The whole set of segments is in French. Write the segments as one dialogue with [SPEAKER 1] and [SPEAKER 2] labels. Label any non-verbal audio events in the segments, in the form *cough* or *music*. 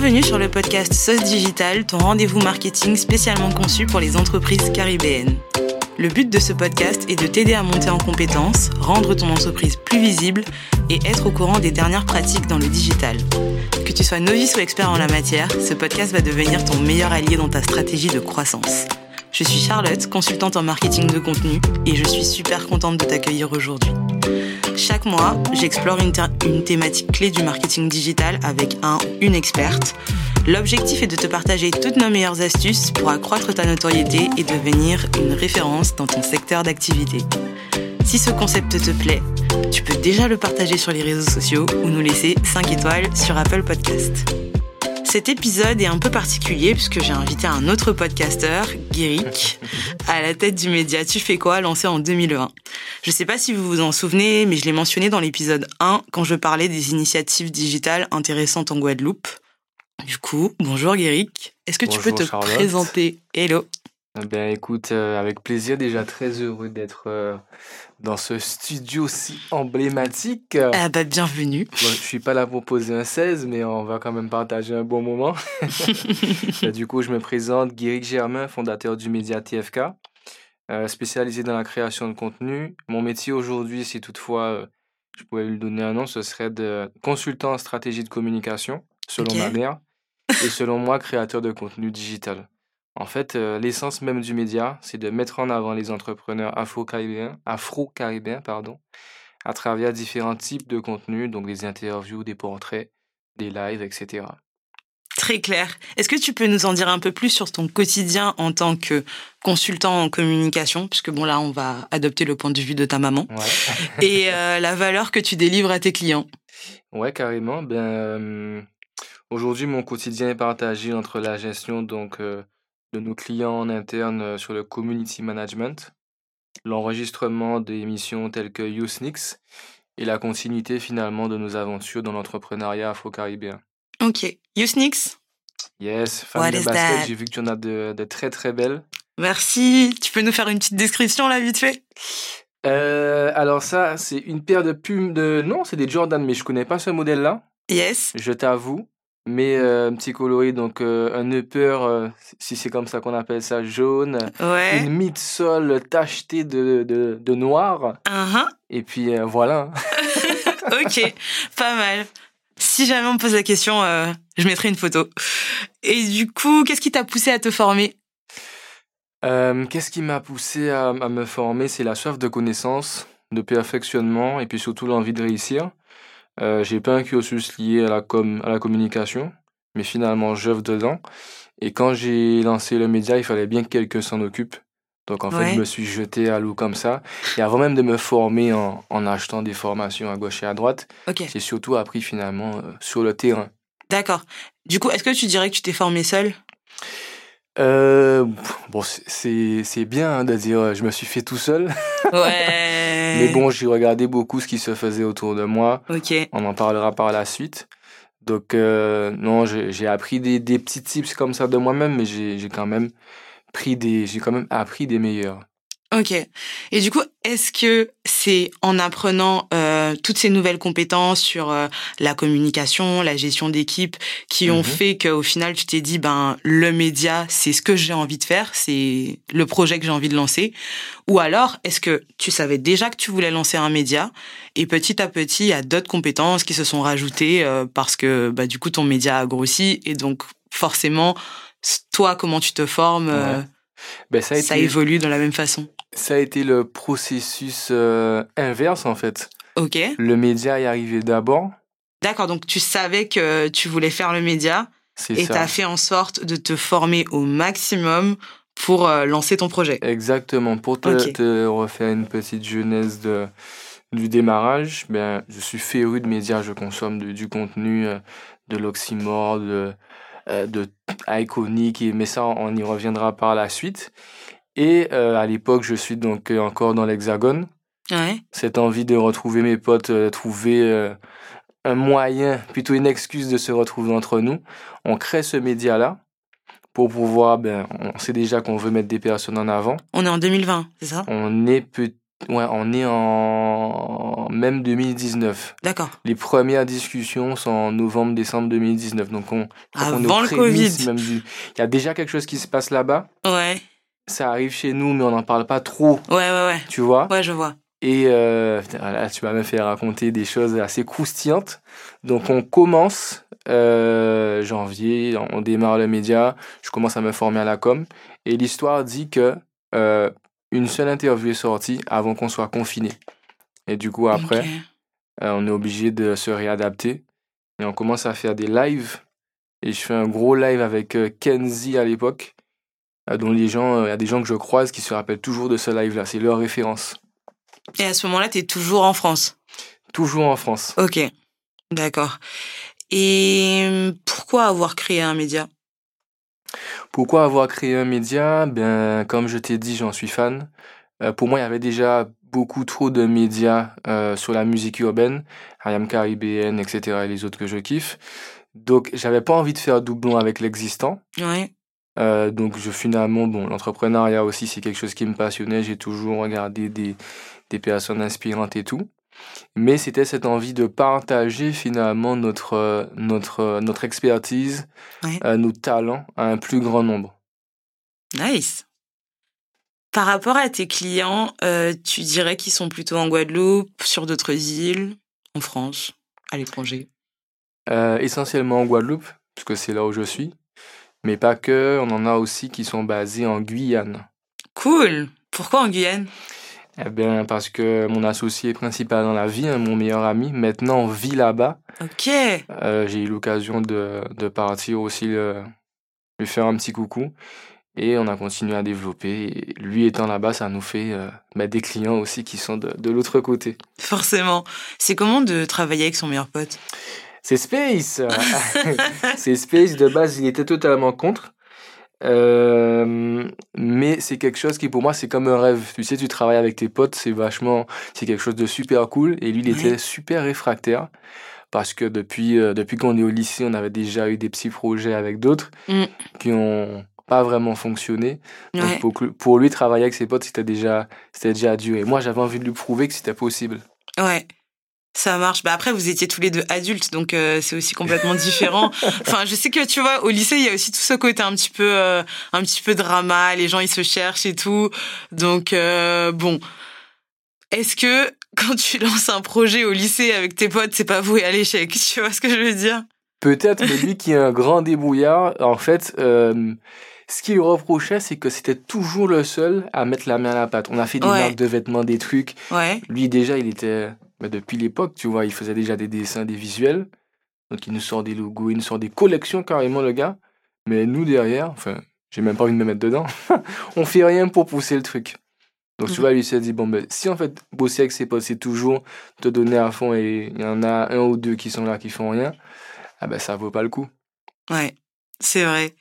[SPEAKER 1] Bienvenue sur le podcast Sauce Digital, ton rendez-vous marketing spécialement conçu pour les entreprises caribéennes. Le but de ce podcast est de t'aider à monter en compétences, rendre ton entreprise plus visible et être au courant des dernières pratiques dans le digital. Que tu sois novice ou expert en la matière, ce podcast va devenir ton meilleur allié dans ta stratégie de croissance. Je suis Charlotte, consultante en marketing de contenu, et je suis super contente de t'accueillir aujourd'hui. Chaque mois, j'explore une, thématique clé du marketing digital avec un une experte. L'objectif est de te partager toutes nos meilleures astuces pour accroître ta notoriété et devenir une référence dans ton secteur d'activité. Si ce concept te plaît, tu peux déjà le partager sur les réseaux sociaux ou nous laisser 5 étoiles sur Apple Podcast. Cet épisode est un peu particulier puisque j'ai invité un autre podcasteur, Guéric, à la tête du média Tu fais quoi, lancé en 2001. Je sais pas si vous vous en souvenez, mais je l'ai mentionné dans l'épisode 1 quand je parlais des initiatives digitales intéressantes en Guadeloupe. Du coup, bonjour Guéric. Est-ce que tu peux te
[SPEAKER 2] Charlotte.
[SPEAKER 1] présenter? Hello.
[SPEAKER 2] Ben écoute, euh, avec plaisir, déjà très heureux d'être euh, dans ce studio si emblématique.
[SPEAKER 1] Ah bah bienvenue.
[SPEAKER 2] bon, je suis pas là pour poser un 16, mais on va quand même partager un bon moment. *laughs* Ben, du coup, je me présente, Guéric Germain, fondateur du média TFK, euh, spécialisé dans la création de contenu. Mon métier aujourd'hui, si toutefois euh, je pouvais lui donner un nom, ce serait de consultant en stratégie de communication, selon ma mère, et selon moi, créateur de contenu digital. En fait, euh, l'essence même du média, c'est de mettre en avant les entrepreneurs afro-caribéens, afro-caribéens, pardon, à travers différents types de contenus, donc des interviews, des portraits, des lives, etc.
[SPEAKER 1] Très clair. Est-ce que tu peux nous en dire un peu plus sur ton quotidien en tant que consultant en communication? Puisque bon là, on va adopter le point de vue de ta maman.
[SPEAKER 2] Ouais. *laughs*
[SPEAKER 1] Et euh, la valeur que tu délivres à tes clients.
[SPEAKER 2] Ouais, carrément. Ben, euh, aujourd'hui, mon quotidien est partagé entre la gestion donc euh, de nos clients en interne euh, sur le community management, l'enregistrement d'émissions telles que Yousnix et la continuité finalement de nos aventures dans l'entrepreneuriat afro-caribéen.
[SPEAKER 1] Ok. Yousnix
[SPEAKER 2] Yes, fan
[SPEAKER 1] What
[SPEAKER 2] de basket, j'ai vu que tu en as de, de très très belles.
[SPEAKER 1] Merci. Tu peux nous faire une petite description là, vite fait?
[SPEAKER 2] Euh, alors ça, c'est une paire de pumes de... Non, c'est des Jordan, mais je connais pas ce modèle-là.
[SPEAKER 1] Yes.
[SPEAKER 2] je t'avoue. Mais euh, un petit coloris, donc euh, un upper, euh, si c'est comme ça qu'on appelle ça, jaune.
[SPEAKER 1] Ouais.
[SPEAKER 2] Une midsole tachetée de, de, de noir.
[SPEAKER 1] Uh-huh.
[SPEAKER 2] Et puis euh, voilà. *laughs*
[SPEAKER 1] Ok. Pas mal. Si jamais on me pose la question, je mettrai une photo. Et du coup, qu'est-ce qui t'a poussé à te former?
[SPEAKER 2] Qu'est-ce qui m'a poussé à, à me former? C'est la soif de connaissance, de perfectionnement et puis surtout l'envie de réussir. Euh, J'ai pas un cursus lié à la, com à la communication, mais finalement j'œuvre dedans. Et quand j'ai lancé le média, il fallait bien que quelqu'un s'en occupe. Donc en fait, je me suis jeté à l'eau comme ça. Et avant même de me former en, en achetant des formations à gauche et à droite, j'ai surtout appris finalement euh, sur le terrain.
[SPEAKER 1] D'accord. Du coup, est-ce que tu dirais que tu t'es formé seul
[SPEAKER 2] Euh, bon, c'est- bien hein, de dire euh, je me suis fait tout seul.
[SPEAKER 1] Ouais. *laughs*
[SPEAKER 2] Mais bon, j'ai regardé beaucoup ce qui se faisait autour de moi.
[SPEAKER 1] Ok.
[SPEAKER 2] On en parlera par la suite. Donc, euh, non, j'ai appris des, des petits tips comme ça de moi-même, mais j'ai j'ai quand même pris des, j'ai quand même appris des meilleurs.
[SPEAKER 1] Ok. Et du coup, est-ce que c'est en apprenant euh, toutes ces nouvelles compétences sur euh, la communication, la gestion d'équipe, qui ont
[SPEAKER 2] Mhm.
[SPEAKER 1] fait qu'au final, tu t'es dit, ben, le média, c'est ce que j'ai envie de faire, c'est le projet que j'ai envie de lancer Ou alors, est-ce que tu savais déjà que tu voulais lancer un média et petit à petit, il y a d'autres compétences qui se sont rajoutées euh, parce que, bah, du coup, ton média a grossi et donc, forcément, toi, comment tu te formes, euh,
[SPEAKER 2] Ouais. Ben, ça
[SPEAKER 1] évolue de la même façon.
[SPEAKER 2] ça a été le processus euh, inverse en fait.
[SPEAKER 1] Ok.
[SPEAKER 2] Le média est arrivé d'abord,
[SPEAKER 1] D'accord, donc tu savais que tu voulais faire le média
[SPEAKER 2] c'est
[SPEAKER 1] et tu as fait en sorte de te former au maximum pour euh, lancer ton projet.
[SPEAKER 2] Exactement. Pour te, refaire une petite genèse de, du démarrage, ben, je suis féru de médias, je consomme de- du contenu, euh, de l'oxymore, de, euh, de iconique, mais ça, on y reviendra par la suite. Et euh, à l'époque, je suis donc encore dans l'Hexagone.
[SPEAKER 1] Ouais.
[SPEAKER 2] Cette envie de retrouver mes potes, euh, trouver euh, un moyen, plutôt une excuse de se retrouver entre nous. On crée ce média-là pour pouvoir, ben, on sait déjà qu'on veut mettre des personnes en avant.
[SPEAKER 1] On est en 2020, c'est ça?
[SPEAKER 2] On est peut Ouais, on est en même 2019.
[SPEAKER 1] D'accord.
[SPEAKER 2] Les premières discussions sont en novembre-décembre 2019. Donc on,
[SPEAKER 1] Avant
[SPEAKER 2] on
[SPEAKER 1] le Covid.
[SPEAKER 2] du- Il y a déjà quelque chose qui se passe là-bas.
[SPEAKER 1] Ouais.
[SPEAKER 2] Ça arrive chez nous, mais on n'en parle pas trop,
[SPEAKER 1] Ouais, ouais, ouais.
[SPEAKER 2] tu vois?
[SPEAKER 1] Ouais, je vois.
[SPEAKER 2] Et euh, là, tu m'as même fait raconter des choses assez croustillantes. Donc on commence euh, janvier, on démarre le média, je commence à me former à la com. Et l'histoire dit que euh, une seule interview est sortie avant qu'on soit confiné. Et du coup après, euh, on est obligé de se réadapter. Et on commence à faire des lives. Et je fais un gros live avec Kenzie à l'époque, dont les gens, il y a des gens que je croise qui se rappellent toujours de ce live-là. C'est leur référence.
[SPEAKER 1] Et à ce moment-là, t'es toujours en France?
[SPEAKER 2] Toujours en France.
[SPEAKER 1] Ok. D'accord. Et pourquoi avoir créé un média?
[SPEAKER 2] Pourquoi avoir créé un média? Ben, comme je t'ai dit, j'en suis fan. Euh, pour moi, il y avait déjà beaucoup trop de médias euh, sur la musique urbaine, IAM Caribbean, etc. et les autres que je kiffe. Donc, j'avais pas envie de faire doublon avec l'existant.
[SPEAKER 1] Ouais.
[SPEAKER 2] Euh, donc, je finalement, bon, l'entrepreneuriat aussi, c'est quelque chose qui me passionnait. J'ai toujours regardé des, des personnes inspirantes et tout. Mais c'était cette envie de partager finalement notre, notre, notre expertise,
[SPEAKER 1] Ouais.
[SPEAKER 2] euh, nos talents à un plus grand nombre.
[SPEAKER 1] Nice. Par rapport à tes clients, euh, tu dirais qu'ils sont plutôt en Guadeloupe, sur d'autres îles, en France, à l'étranger?
[SPEAKER 2] Euh, essentiellement en Guadeloupe, parce que c'est là où je suis. Mais pas que, on en a aussi qui sont basés en Guyane.
[SPEAKER 1] Cool. Pourquoi en Guyane?
[SPEAKER 2] Eh bien, parce que mon associé principal dans la vie, hein, mon meilleur ami, maintenant vit là-bas.
[SPEAKER 1] Ok.
[SPEAKER 2] Euh, J'ai eu l'occasion de, de partir aussi le- lui faire un petit coucou. Et on a continué à développer. Et lui étant là-bas, ça nous fait euh, bah, des clients aussi qui sont de, de l'autre côté.
[SPEAKER 1] Forcément. C'est comment de travailler avec son meilleur pote?
[SPEAKER 2] C'est Space *laughs* *laughs* C'est Space, de base, il était totalement contre. Euh, mais c'est quelque chose qui, pour moi, c'est comme un rêve. Tu sais, tu travailles avec tes potes, c'est vachement... C'est quelque chose de super cool. Et lui, il était super réfractaire. Parce que depuis, euh, depuis qu'on est au lycée, on avait déjà eu des petits projets avec d'autres
[SPEAKER 1] Mm.
[SPEAKER 2] qui ont pas vraiment fonctionné. Donc
[SPEAKER 1] Ouais.
[SPEAKER 2] pour, pour lui, travailler avec ses potes, c'était déjà, c'était déjà dur. Et moi, j'avais envie de lui prouver que c'était possible.
[SPEAKER 1] Ouais. Ça marche. Bah après, vous étiez tous les deux adultes, donc euh, c'est aussi complètement différent. *laughs* enfin, je sais que tu vois, au lycée, il y a aussi tout ce côté un petit peu, euh, un petit peu drama. Les gens, ils se cherchent et tout. Donc euh, bon, est-ce que quand tu lances un projet au lycée avec tes potes, c'est pas voué à l'échec? Tu vois ce que je veux dire?
[SPEAKER 2] Peut-être, mais lui qui est un grand débrouillard, en fait, euh, ce qu'il reprochait, c'est que c'était toujours le seul à mettre la main à la pâte. On a fait des
[SPEAKER 1] Ouais.
[SPEAKER 2] marques de vêtements, des trucs.
[SPEAKER 1] Ouais.
[SPEAKER 2] Lui, déjà, il était, depuis l'époque, tu vois, il faisait déjà des dessins, des visuels. Donc, il nous sort des logos, il nous sort des collections carrément, le gars. Mais nous, derrière, enfin, j'ai même pas envie de me mettre dedans, *laughs* on fait rien pour pousser le truc. Donc, tu
[SPEAKER 1] Mhm.
[SPEAKER 2] vois, lui s'est dit, bon, ben, si en fait, bosser avec ses potes, c'est toujours te donner à fond et il y en a un ou deux qui sont là qui font rien, ah ben, ça vaut pas le coup.
[SPEAKER 1] Ouais, c'est vrai.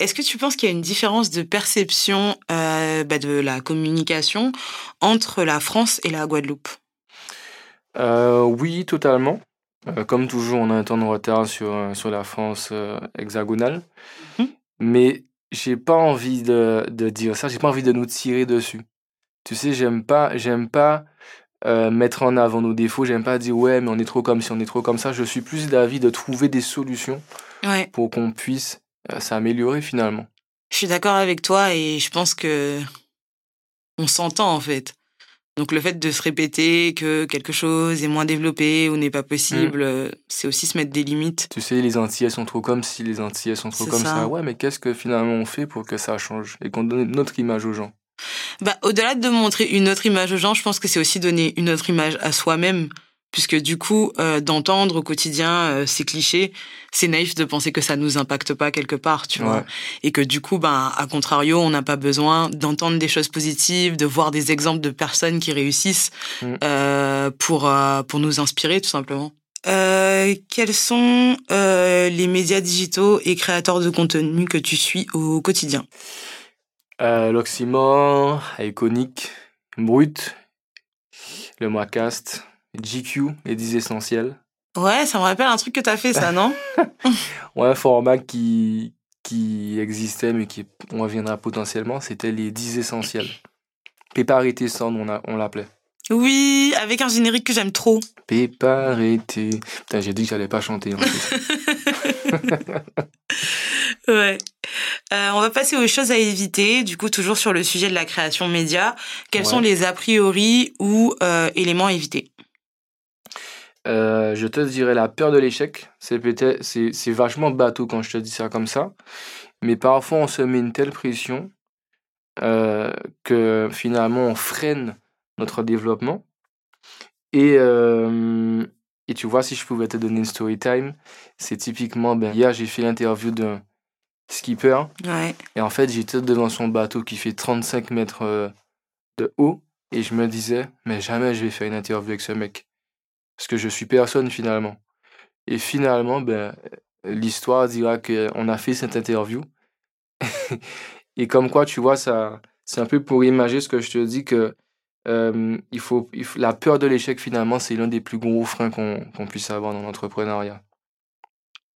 [SPEAKER 1] Est-ce que tu penses qu'il y a une différence de perception euh, bah, de la communication entre la France et la Guadeloupe?
[SPEAKER 2] Euh, oui, totalement. Euh, comme toujours, on a un temps de retard sur, euh, sur la France euh, hexagonale.
[SPEAKER 1] Mhm.
[SPEAKER 2] Mais j'ai pas envie de, de dire ça, j'ai pas envie de nous tirer dessus. Tu sais, j'aime pas, j'aime pas mettre en avant nos défauts, j'aime pas dire ouais, mais on est trop comme ci, on est trop comme ça. Je suis plus d'avis de trouver des solutions
[SPEAKER 1] Ouais,
[SPEAKER 2] pour qu'on puisse s'améliorer finalement.
[SPEAKER 1] je suis d'accord avec toi et je pense que on s'entend en fait. Donc le fait de se répéter que quelque chose est moins développé ou n'est pas possible, euh, c'est aussi se mettre des limites.
[SPEAKER 2] Tu sais, les Antillais sont trop comme si, les Antillais sont trop comme
[SPEAKER 1] ça.
[SPEAKER 2] ça. Ouais, mais qu'est-ce que finalement on fait pour que ça change et qu'on donne notre image aux gens?
[SPEAKER 1] Bah, au-delà de montrer une autre image aux gens, je pense que c'est aussi donner une autre image à soi-même. Puisque du coup, euh, d'entendre au quotidien euh, ces clichés, c'est naïf de penser que ça nous impacte pas quelque part, tu vois. Et que du coup, ben, à contrario, on n'a pas besoin d'entendre des choses positives, de voir des exemples de personnes qui réussissent
[SPEAKER 2] Mm.
[SPEAKER 1] euh, pour, euh, pour nous inspirer, tout simplement. Euh, quels sont euh, les médias digitaux et créateurs de contenu que tu suis au quotidien?
[SPEAKER 2] Euh, L'Oxymore, Iconic, Brut, le Moacast, GQ, les 10 essentiels.
[SPEAKER 1] Ouais, ça me rappelle un truc que t'as fait, ça, non? *laughs*
[SPEAKER 2] Ouais, un format qui, qui existait mais qui on reviendra potentiellement, c'était les 10 essentiels. Péparité Sound, on, a- on l'appelait.
[SPEAKER 1] Oui, avec un générique que j'aime trop.
[SPEAKER 2] Péparité. Putain, j'ai dit que j'allais pas chanter en *laughs*
[SPEAKER 1] ouais. Euh, on va passer aux choses à éviter. Du coup, toujours sur le sujet de la création média. Quels sont les a priori ou euh, éléments à éviter?
[SPEAKER 2] Euh, je te dirais la peur de l'échec. C'est peut-être, c'est, vachement bateau quand je te dis ça comme ça. Mais parfois, on se met une telle pression que finalement, on freine notre développement. Et, euh, et tu vois, si je pouvais te donner une story time, c'est typiquement, ben, hier j'ai fait l'interview d'un skipper.
[SPEAKER 1] Ouais.
[SPEAKER 2] Et en fait, j'étais devant son bateau qui fait 35 mètres euh, de haut. Et je me disais, mais jamais je vais faire une interview avec ce mec. Parce que je suis personne finalement. Et finalement, ben, l'histoire dira qu'on a fait cette interview. *laughs* et comme quoi, tu vois, ça, c'est un peu pour imaginer ce que je te dis que euh, il, faut, la peur de l'échec, finalement, c'est l'un des plus gros freins qu'on puisse avoir dans l'entrepreneuriat.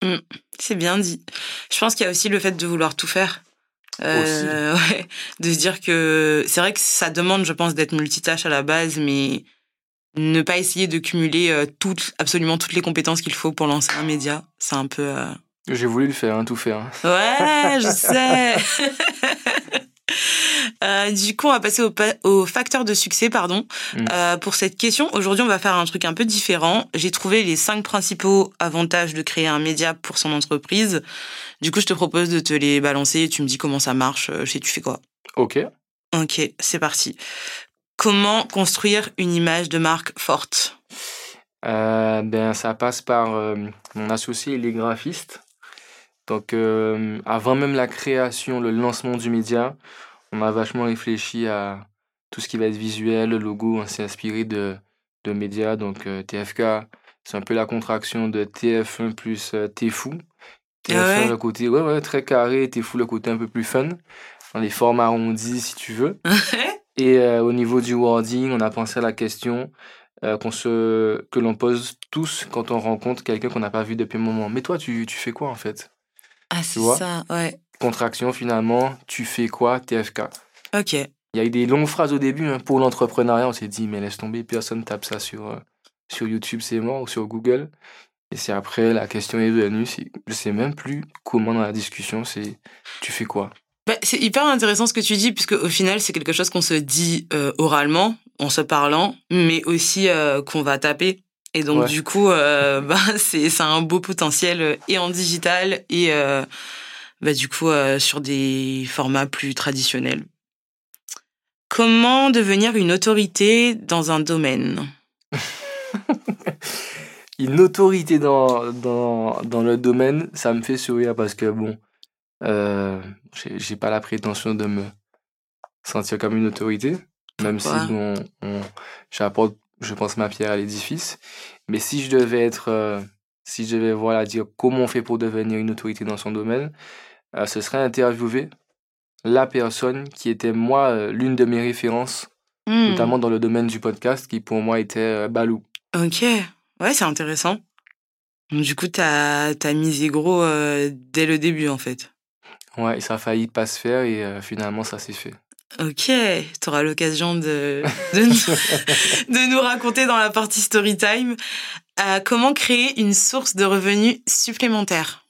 [SPEAKER 1] Mmh, c'est bien dit. Je pense qu'il y a aussi le fait de vouloir tout faire. Euh, *laughs* ouais, de se dire que c'est vrai que ça demande, je pense, d'être multitâche à la base, mais ne pas essayer de cumuler euh, toutes, absolument toutes les compétences qu'il faut pour lancer un média, c'est un peu. Euh,
[SPEAKER 2] J'ai voulu le faire, hein, tout faire. Hein.
[SPEAKER 1] Ouais, je *laughs* sais. *laughs* Euh, du coup, on va passer au, au facteur de succès, pardon. Mm. Pour cette question, aujourd'hui, on va faire un truc un peu différent. J'ai trouvé les cinq principaux avantages de créer un média pour son entreprise. Du coup, je te propose de te les balancer et tu me dis comment ça marche. Je sais, tu fais quoi.
[SPEAKER 2] Ok.
[SPEAKER 1] Ok, c'est parti. Comment construire une image de marque forte?
[SPEAKER 2] Euh, Ben, ça passe par euh, mon associé, il est graphiste. Donc, euh, avant même la création, le lancement du média, on a vachement réfléchi à tout ce qui va être visuel, le logo. On s'est inspiré de, de médias. Donc, TFK, c'est un peu la contraction de TF1 plus T-Fou. TF1, ah le côté ouais, ouais, très carré, T-Fou, le côté un peu plus fun. Dans les formes arrondies, si tu veux. *laughs* Et au niveau du wording, on a pensé à la question qu'on se, que l'on pose tous quand on rencontre quelqu'un qu'on n'a pas vu depuis un moment. Mais toi, tu, tu fais quoi en fait?
[SPEAKER 1] Ah, c'est ça, ouais.
[SPEAKER 2] Contraction, finalement, tu fais quoi TFK.
[SPEAKER 1] Ok. Il
[SPEAKER 2] y a eu des longues phrases au début hein, pour l'entrepreneuriat. On s'est dit, mais laisse tomber, personne tape ça sur, euh, sur YouTube, c'est mort, ou sur Google. Et c'est après, la question est venue. Je sais même plus comment dans la discussion, c'est tu fais quoi?
[SPEAKER 1] Bah, C'est hyper intéressant ce que tu dis, puisque au final, c'est quelque chose qu'on se dit euh, oralement, en se parlant, mais aussi euh, qu'on va taper. Et donc du coup, euh, *laughs* bah, c'est un beau potentiel euh, et en digital et bah, du coup sur des formats plus traditionnels. Comment devenir une autorité dans un domaine? *laughs*
[SPEAKER 2] Une autorité dans, dans, dans le domaine, ça me fait sourire parce que bon, euh, j'ai pas la prétention de me sentir comme une autorité, même si bon, on, j'apporte je pense, ma pierre à l'édifice. Mais si je devais être, euh, si je devais voilà, dire comment on fait pour devenir une autorité dans son domaine, euh, ce serait interviewer la personne qui était, moi, euh, l'une de mes références, hmm. notamment dans le domaine du podcast, qui pour moi était Balou.
[SPEAKER 1] Ok, ouais, c'est intéressant. Du coup, tu as, as, misé gros dès le début, en fait.
[SPEAKER 2] Ouais, et ça a failli pas se faire, et finalement, ça s'est fait.
[SPEAKER 1] Ok, tu auras l'occasion de, *laughs* de, nous, *laughs* de, nous, raconter dans la partie story time euh, comment créer une source de revenus supplémentaire.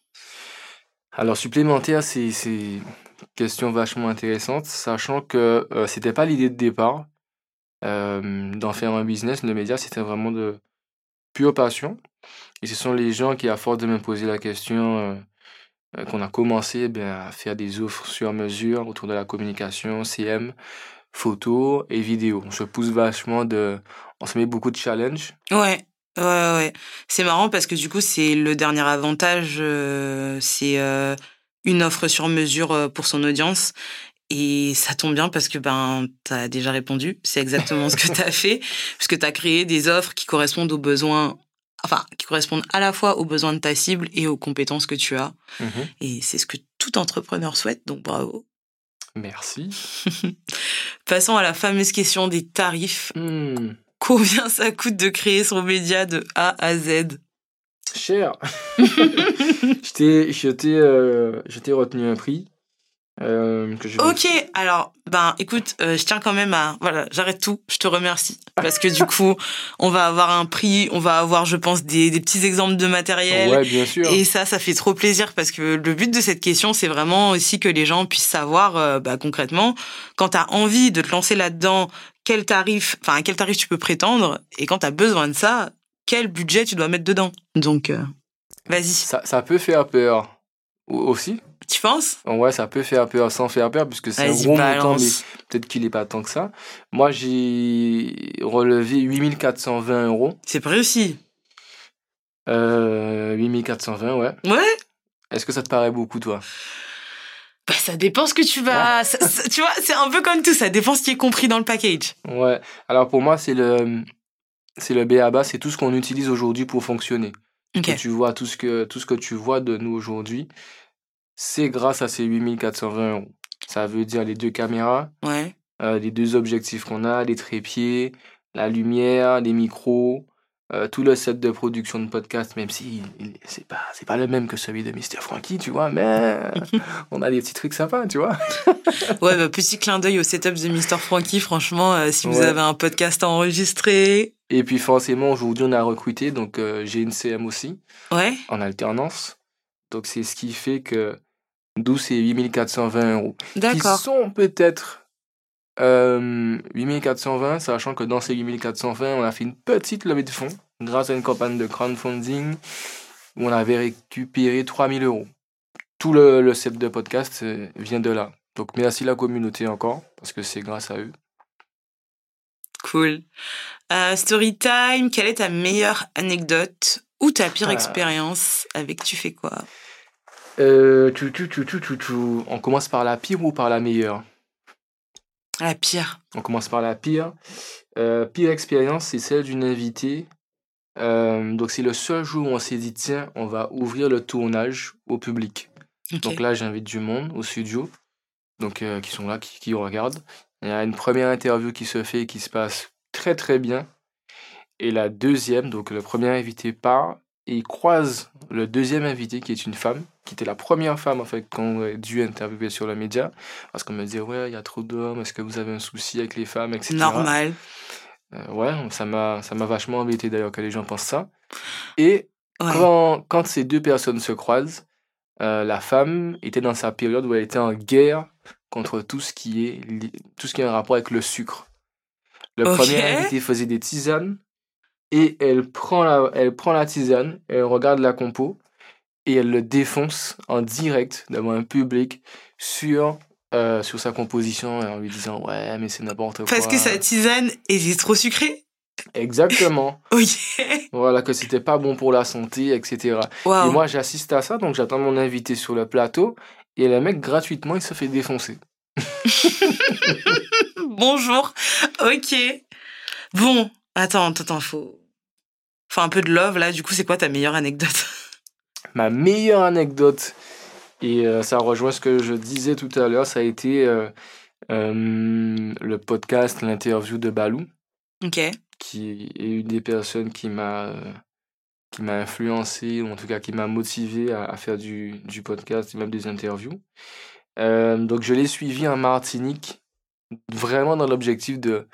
[SPEAKER 2] Alors supplémentaire, c'est une question vachement intéressante, sachant que euh, c'était pas l'idée de départ euh, d'en faire un business. Le média, c'était vraiment de pure passion. Et ce sont les gens qui, à force de me poser la question euh, qu'on a commencé ben, à faire des offres sur mesure autour de la communication, CM, photo et vidéo. On se pousse vachement de... On se met beaucoup de challenges.
[SPEAKER 1] Ouais. Ouais, ouais. C'est marrant parce que du coup, c'est le dernier avantage, euh, c'est euh, une offre sur mesure pour son audience. Et ça tombe bien parce que ben as déjà répondu, c'est exactement ce que *laughs* tu as fait, puisque tu as créé des offres qui correspondent aux besoins enfin, qui correspondent à la fois aux besoins de ta cible et aux compétences que tu as. Mhm. Et c'est ce que tout entrepreneur souhaite, donc bravo.
[SPEAKER 2] Merci. *laughs*
[SPEAKER 1] Passons à la fameuse question des tarifs.
[SPEAKER 2] Hmm.
[SPEAKER 1] Combien ça coûte de créer son média de A à Z?
[SPEAKER 2] Cher. *laughs* *laughs* je t'ai euh, retenu un prix. Euh, que je vais-
[SPEAKER 1] Ok, alors, ben, écoute, euh, je tiens quand même à, voilà, j'arrête tout. Je te remercie parce que du coup, on va avoir un prix, on va avoir, je pense, des, des petits exemples de matériel.
[SPEAKER 2] Ouais, bien sûr.
[SPEAKER 1] Et ça, ça fait trop plaisir parce que le but de cette question, c'est vraiment aussi que les gens puissent savoir, euh, bah, concrètement, quand tu as envie de te lancer là-dedans, quel tarif, enfin, à quel tarif tu peux prétendre, et quand tu as besoin de ça, quel budget tu dois mettre dedans. Donc, vas-y.
[SPEAKER 2] Ça, ça peut faire peur au- aussi.
[SPEAKER 1] Tu penses?
[SPEAKER 2] Ouais, ça peut faire peur sans faire peur, puisque c'est un gros montant, mais peut-être qu'il n'est pas tant que ça. Moi, j'ai relevé 8420 euros.
[SPEAKER 1] C'est pas réussi.
[SPEAKER 2] Euh, 8420, ouais.
[SPEAKER 1] Ouais?
[SPEAKER 2] Est-ce que ça te paraît beaucoup, toi?
[SPEAKER 1] Bah, ça dépend ce que tu vas. ça- ça- tu vois, c'est un peu comme tout, ça dépend ce qui est compris dans le package.
[SPEAKER 2] Ouais. Alors, pour moi, c'est le, c'est le BABA, c'est tout ce qu'on utilise aujourd'hui pour fonctionner. Que tu vois, tout ce que, tout ce que tu vois de nous aujourd'hui, c'est grâce à ces 8420 euros. Ça veut dire les deux caméras,
[SPEAKER 1] Ouais.
[SPEAKER 2] euh, les deux objectifs qu'on a, les trépieds, la lumière, les micros, euh, tout le set de production de podcast, même si c'est pas, c'est pas le même que celui de Mr. Frankie, tu vois, mais *laughs* on a des petits trucs sympas, tu vois. *laughs*
[SPEAKER 1] Ouais, bah, petit clin d'œil au setup de Mr. Frankie. Franchement, euh, si vous
[SPEAKER 2] Ouais.
[SPEAKER 1] avez un podcast à enregistrer.
[SPEAKER 2] Et puis forcément, aujourd'hui, on a recruté, donc euh, j'ai une CM aussi,
[SPEAKER 1] Ouais.
[SPEAKER 2] en alternance. Donc c'est ce qui fait que d'où c'est 8420 euros. Qui
[SPEAKER 1] D'accord.
[SPEAKER 2] sont peut-être euh, 8420, sachant que dans ces 8420, on a fait une petite levée de fonds grâce à une campagne de crowdfunding où on avait récupéré 3000 euros. Tout le, le set de podcast euh, vient de là. Donc merci la communauté encore, parce que c'est grâce à eux.
[SPEAKER 1] Cool. Euh, story time, quelle est ta meilleure anecdote ou ta pire
[SPEAKER 2] Ah.
[SPEAKER 1] expérience avec tu fais quoi?
[SPEAKER 2] Euh, tu, tu, tu, tu, tu, tu. On commence par la pire ou par la meilleure?
[SPEAKER 1] La pire.
[SPEAKER 2] On commence par la pire. Euh, pire expérience, c'est celle d'une invitée. Euh, donc c'est le seul jour où on s'est dit, tiens, on va ouvrir le tournage au public. Donc là, j'invite du monde au studio, donc qui sont là, qui, qui regardent. Il y a une première interview qui se fait et qui se passe très très bien. Et la deuxième, donc le premier invité part et il croise le deuxième invité qui est une femme, qui était la première femme en fait qu'on a dû interviewer sur le média. Parce qu'on me disait, ouais, il y a trop d'hommes, est-ce que vous avez un souci avec les femmes, etc.
[SPEAKER 1] Normal.
[SPEAKER 2] Euh, ouais, ça m'a ça m'a vachement embêté d'ailleurs que les gens pensent ça. Et
[SPEAKER 1] Ouais.
[SPEAKER 2] quand, quand ces deux personnes se croisent, euh, la femme était dans sa période où elle était en guerre contre tout ce qui est tout ce qui a un rapport avec le sucre. Le premier invité faisait des tisanes et elle prend la, elle prend la tisane, elle regarde la compo et elle le défonce en direct devant un public sur, euh, sur sa composition en lui disant ouais mais c'est n'importe quoi.
[SPEAKER 1] Parce que sa tisane est trop sucrée
[SPEAKER 2] Exactement. *laughs* Voilà, que c'était pas bon pour la santé, etc. Et moi, j'assiste à ça, donc j'attends mon invité sur le plateau. Et le mec, gratuitement, il se fait défoncer. *laughs*
[SPEAKER 1] Bonjour. Ok. Bon, attends, attends, faut... faut un peu de love là. Du coup, c'est quoi ta meilleure anecdote?
[SPEAKER 2] Ma meilleure anecdote, et euh, ça rejoint ce que je disais tout à l'heure, ça a été euh, euh, le podcast, l'interview de Balou, qui est une des personnes qui m'a qui m'a influencé, ou en tout cas qui m'a motivé à, à faire du, du podcast et même des interviews. Donc je l'ai suivi en Martinique, vraiment dans l'objectif de,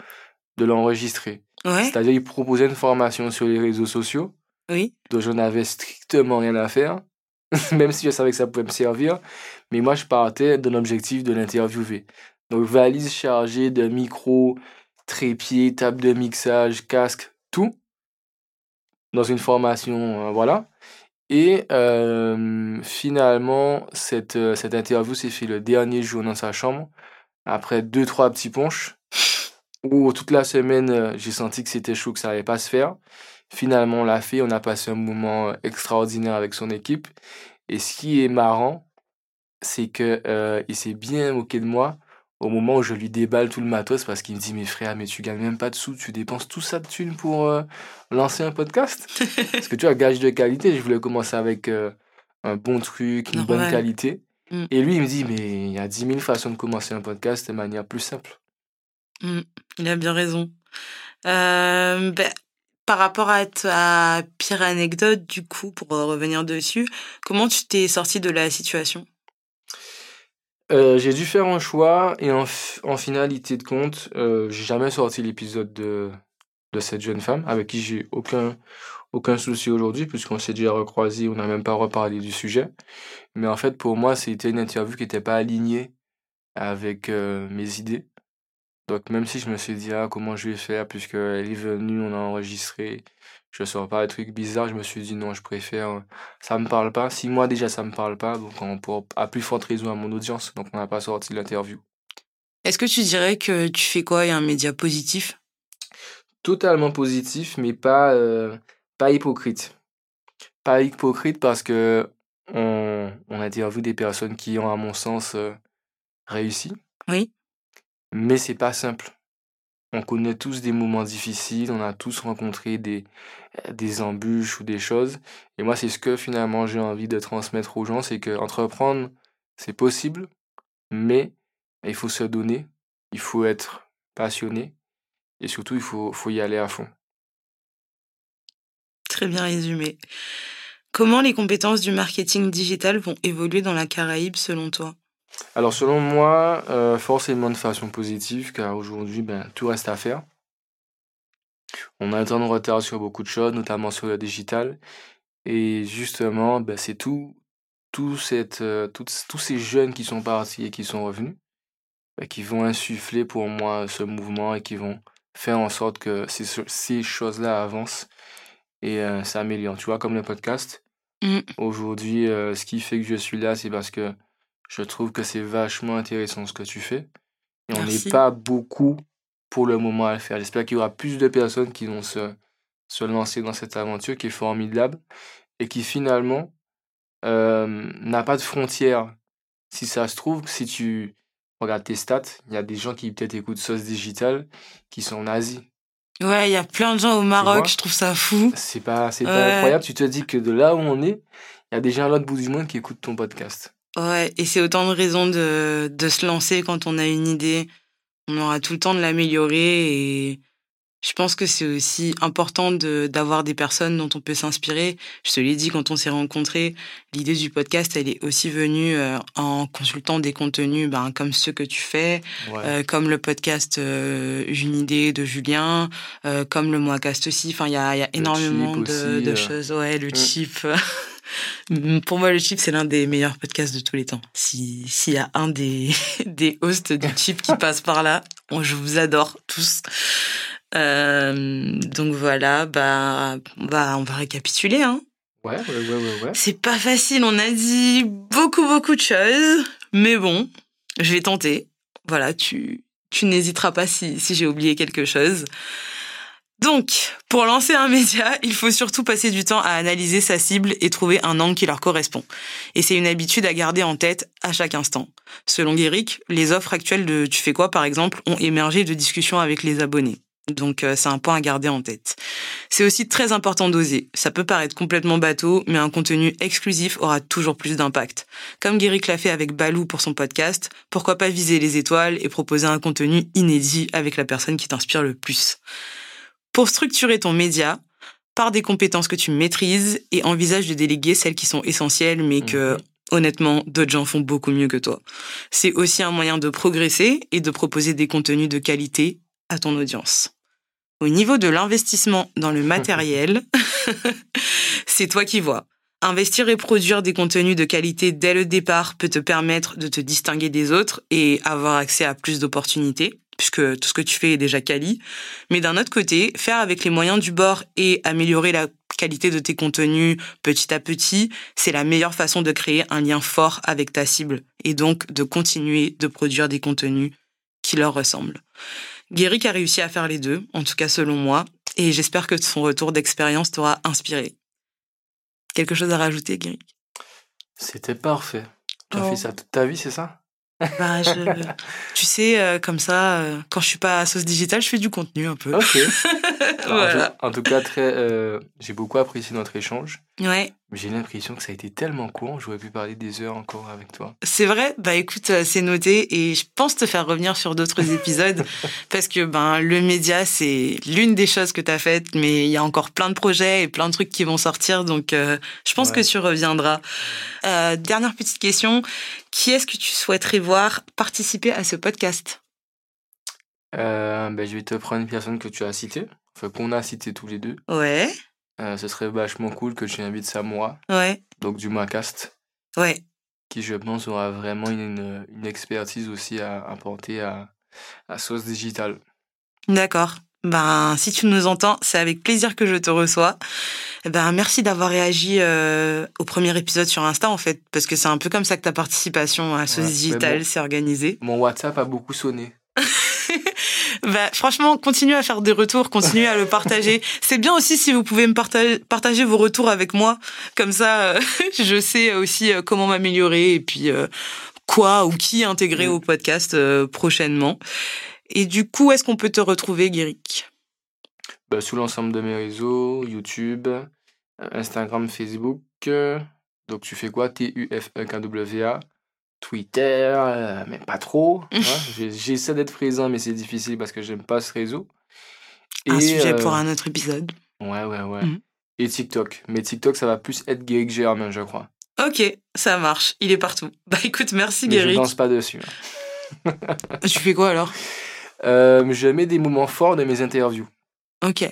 [SPEAKER 2] de l'enregistrer.
[SPEAKER 1] Ouais.
[SPEAKER 2] C'est-à-dire il proposait une formation sur les réseaux sociaux,
[SPEAKER 1] Oui.
[SPEAKER 2] dont je n'avais strictement rien à faire, *laughs* même si je savais que ça pouvait me servir. Mais moi, je partais dans l'objectif de l'interviewer. Donc, valise chargée de micros, trépied, table de mixage, casque, tout, dans une formation, euh, voilà. Et euh, finalement, cette, euh, cette interview s'est fait le dernier jour dans sa chambre, après deux, trois petits punches, où toute la semaine, j'ai senti que c'était chaud, que ça allait pas se faire. Finalement, on l'a fait, on a passé un moment euh, extraordinaire avec son équipe. Et ce qui est marrant, c'est que euh, il s'est bien moqué de moi au moment où je lui déballe tout le matos parce qu'il me dit mais frère mais tu gagnes même pas de sous. Tu dépenses tout ça de thunes pour euh, lancer un podcast? *laughs* Parce que tu as gage de qualité je voulais commencer avec euh, un bon truc une bonne qualité.
[SPEAKER 1] Mm.
[SPEAKER 2] et lui il me dit mais il y a 10 000 façons de commencer un podcast de manière plus simple.
[SPEAKER 1] Il a bien raison. Euh, ben, par rapport à ta pire anecdote, du coup, pour revenir dessus, comment tu t'es sorti de la situation?
[SPEAKER 2] Euh, j'ai dû faire un choix et en, finalité de compte, euh, j'ai jamais sorti l'épisode de, de cette jeune femme avec qui j'ai aucun, aucun souci aujourd'hui puisqu'on s'est déjà recroisé, on n'a même pas reparlé du sujet. Mais en fait, pour moi, c'était une interview qui n'était pas alignée avec euh, mes idées. Donc même si je me suis dit, ah, comment je vais faire puisqu'elle est venue, on a enregistré, je sors pas des trucs bizarres, je me suis dit non, je préfère, ça me parle pas. Si moi déjà ça me parle pas, donc on pour, à plus forte raison à mon audience, donc on n'a pas sorti l'interview.
[SPEAKER 1] Est-ce que tu dirais que tu fais quoi et un média positif?
[SPEAKER 2] Totalement positif, mais pas, euh, pas hypocrite. Pas hypocrite parce que on, on vu des personnes qui ont, à mon sens, euh, réussi.
[SPEAKER 1] Oui.
[SPEAKER 2] Mais c'est pas simple. On connaît tous des moments difficiles, on a tous rencontré des, des embûches ou des choses. Et moi, c'est ce que finalement j'ai envie de transmettre aux gens, c'est que entreprendre, c'est possible, mais il faut se donner, il faut être passionné, et surtout, il faut, faut y aller à fond.
[SPEAKER 1] Très bien résumé. Comment les compétences du marketing digital vont évoluer dans la Caraïbe selon toi?
[SPEAKER 2] Alors selon moi, euh, forcément de façon positive, car aujourd'hui, ben, tout reste à faire. On a un temps de retard sur beaucoup de choses, notamment sur le digital. Et justement, ben, c'est tout, tout cette, euh, tous ces jeunes qui sont partis et qui sont revenus, ben, qui vont insuffler pour moi ce mouvement et qui vont faire en sorte que ces, ces choses-là avancent et euh, s'améliorent. Tu vois, comme le podcast.
[SPEAKER 1] Mmh.
[SPEAKER 2] Aujourd'hui, euh, ce qui fait que je suis là, c'est parce que je trouve que c'est vachement intéressant ce que tu fais. Et on n'est pas beaucoup pour le moment à le faire. J'espère qu'il y aura plus de personnes qui vont se, se lancer dans cette aventure qui est formidable et qui finalement euh, n'a pas de frontières. Si ça se trouve, si tu regardes tes stats, il y a des gens qui peut-être écoutent Sauce Digital qui sont en Asie.
[SPEAKER 1] Ouais, il y a plein de gens au Maroc, je trouve ça fou.
[SPEAKER 2] C'est pas, c'est
[SPEAKER 1] Ouais.
[SPEAKER 2] pas incroyable. Tu te dis que de là où on est, il y a des gens à l'autre bout du monde qui écoutent ton podcast.
[SPEAKER 1] Ouais, et c'est autant de raisons de, de se lancer quand on a une idée. On aura tout le temps de l'améliorer et je pense que c'est aussi important de d'avoir des personnes dont on peut s'inspirer. Je te l'ai dit quand on s'est rencontrés, l'idée du podcast, elle est aussi venue euh, en consultant des contenus ben, comme ceux que tu fais,
[SPEAKER 2] Ouais.
[SPEAKER 1] euh, comme le podcast euh, Une idée de Julien, euh, comme le Moicast aussi. Enfin, il y a, y a énormément de,
[SPEAKER 2] aussi,
[SPEAKER 1] de
[SPEAKER 2] euh.
[SPEAKER 1] choses. Ouais, le
[SPEAKER 2] Mm.
[SPEAKER 1] chip. *laughs* Pour moi, le chip, c'est l'un des meilleurs podcasts de tous les temps. Si S'il y a un des, *laughs* des hosts du chip qui passe par là, je vous adore tous. Euh, donc voilà, bah, bah, on va récapituler. Hein.
[SPEAKER 2] Ouais, ouais, ouais, ouais, ouais.
[SPEAKER 1] C'est pas facile, on a dit beaucoup, beaucoup de choses, mais bon, je vais tenter. Voilà, tu, tu n'hésiteras pas si, si j'ai oublié quelque chose. Donc, pour lancer un média, il faut surtout passer du temps à analyser sa cible et trouver un angle qui leur correspond. Et c'est une habitude à garder en tête à chaque instant. Selon Guéric, les offres actuelles de Tu fais quoi, par exemple, ont émergé de discussions avec les abonnés. Donc, euh, c'est un point à garder en tête. C'est aussi très important d'oser. Ça peut paraître complètement bateau, mais un contenu exclusif aura toujours plus d'impact. Comme Guéric l'a fait avec Balou pour son podcast, pourquoi pas viser les étoiles et proposer un contenu inédit avec la personne qui t'inspire le plus. Pour structurer ton média, pars des compétences que tu maîtrises et envisage de déléguer celles qui sont essentielles, mais que,
[SPEAKER 2] Mhm.
[SPEAKER 1] honnêtement, d'autres gens font beaucoup mieux que toi. C'est aussi un moyen de progresser et de proposer des contenus de qualité à ton audience. Au niveau de l'investissement dans le matériel, *laughs* c'est toi qui vois. Investir et produire des contenus de qualité dès le départ peut te permettre de te distinguer des autres et avoir accès à plus d'opportunités, puisque tout ce que tu fais est déjà quali. Mais d'un autre côté, faire avec les moyens du bord et améliorer la qualité de tes contenus petit à petit, c'est la meilleure façon de créer un lien fort avec ta cible et donc de continuer de produire des contenus qui leur ressemblent. Guéric a réussi à faire les deux, en tout cas selon moi, et j'espère que son retour d'expérience t'aura inspiré. Quelque chose à rajouter, Guéric
[SPEAKER 2] C'était parfait. Tu as
[SPEAKER 1] Oh.
[SPEAKER 2] fait ça toute ta vie, c'est ça?
[SPEAKER 1] Bah, je- *laughs* Tu sais, euh, comme ça, euh, quand je suis pas à sauce digitale, je fais du contenu un peu.
[SPEAKER 2] Ok. *laughs* En tout cas, très, euh, j'ai beaucoup apprécié notre échange.
[SPEAKER 1] Ouais,
[SPEAKER 2] J'ai l'impression que ça a été tellement court, j'aurais pu parler des heures encore avec toi.
[SPEAKER 1] C'est vrai? Bah écoute, euh, c'est noté et je pense te faire revenir sur d'autres *laughs* épisodes parce que ben le média, c'est l'une des choses que tu as faites, mais il y a encore plein de projets et plein de trucs qui vont sortir, donc euh, je pense que tu reviendras. Euh, dernière petite question, qui est-ce que tu souhaiterais voir participer à ce podcast?
[SPEAKER 2] Ben, Je vais te prendre une personne que tu as citée, enfin qu'on a cité tous les deux.
[SPEAKER 1] Ouais.
[SPEAKER 2] Euh, ce serait vachement cool que tu invites Samoa,
[SPEAKER 1] Ouais.
[SPEAKER 2] donc du Macast,
[SPEAKER 1] Ouais.
[SPEAKER 2] qui je pense aura vraiment une, une expertise aussi à apporter à, à Sauce Digital.
[SPEAKER 1] D'accord. Ben, si tu nous entends, c'est avec plaisir que je te reçois. Eh Ben, merci d'avoir réagi euh, au premier épisode sur Insta, en fait, parce que c'est un peu comme ça que ta participation à Sauce
[SPEAKER 2] Ouais,
[SPEAKER 1] Digital
[SPEAKER 2] bon.
[SPEAKER 1] s'est organisée.
[SPEAKER 2] Mon WhatsApp a beaucoup sonné.
[SPEAKER 1] Bah, franchement, continuez à faire des retours, continuez à le partager. *laughs* C'est bien aussi si vous pouvez me partager, partager vos retours avec moi. Comme ça, euh, *laughs* je sais aussi euh, comment m'améliorer et puis euh, quoi ou qui intégrer au podcast euh, prochainement. Et du coup, est-ce qu'on peut te retrouver, Guéric?
[SPEAKER 2] Bah, sous l'ensemble de mes réseaux, YouTube, Instagram, Facebook. Donc tu fais quoi? T-U-F-E-K-W-A. Twitter, euh, mais pas trop. hein. *laughs* J'essaie d'être présent, mais c'est difficile parce que j'aime pas ce réseau.
[SPEAKER 1] Un
[SPEAKER 2] Et,
[SPEAKER 1] sujet
[SPEAKER 2] euh,
[SPEAKER 1] pour un autre épisode.
[SPEAKER 2] Ouais, ouais, ouais.
[SPEAKER 1] Mhm.
[SPEAKER 2] Et TikTok. Mais TikTok, ça va plus être Guéric Germain, je crois.
[SPEAKER 1] Ok, ça marche. Il est partout. *laughs* Bah écoute, merci,
[SPEAKER 2] Mais je
[SPEAKER 1] Guéric.
[SPEAKER 2] danse pas dessus. hein. *laughs*
[SPEAKER 1] Tu fais quoi alors?
[SPEAKER 2] Euh, je mets des moments forts de mes interviews.
[SPEAKER 1] Ok.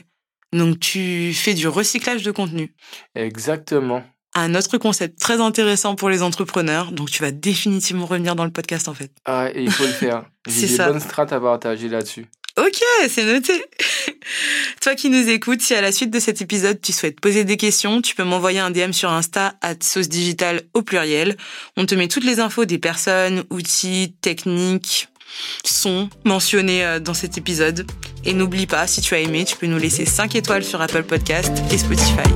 [SPEAKER 1] Donc tu fais du recyclage de contenu.
[SPEAKER 2] Exactement.
[SPEAKER 1] Un autre concept très intéressant pour les entrepreneurs. Donc, tu vas définitivement revenir dans le podcast, en fait.
[SPEAKER 2] Ah, et il faut le faire. *laughs*
[SPEAKER 1] C'est
[SPEAKER 2] J'ai des
[SPEAKER 1] ça.
[SPEAKER 2] bonnes strates à partager là-dessus.
[SPEAKER 1] Ok, c'est noté. *laughs* Toi qui nous écoutes, si à la suite de cet épisode, tu souhaites poser des questions, tu peux m'envoyer un DM sur Insta à sauce digital au pluriel. On te met toutes les infos des personnes, outils, techniques, sons mentionnés euh, dans cet épisode. Et n'oublie pas, si tu as aimé, tu peux nous laisser 5 étoiles sur Apple Podcast et Spotify.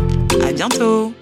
[SPEAKER 1] À bientôt!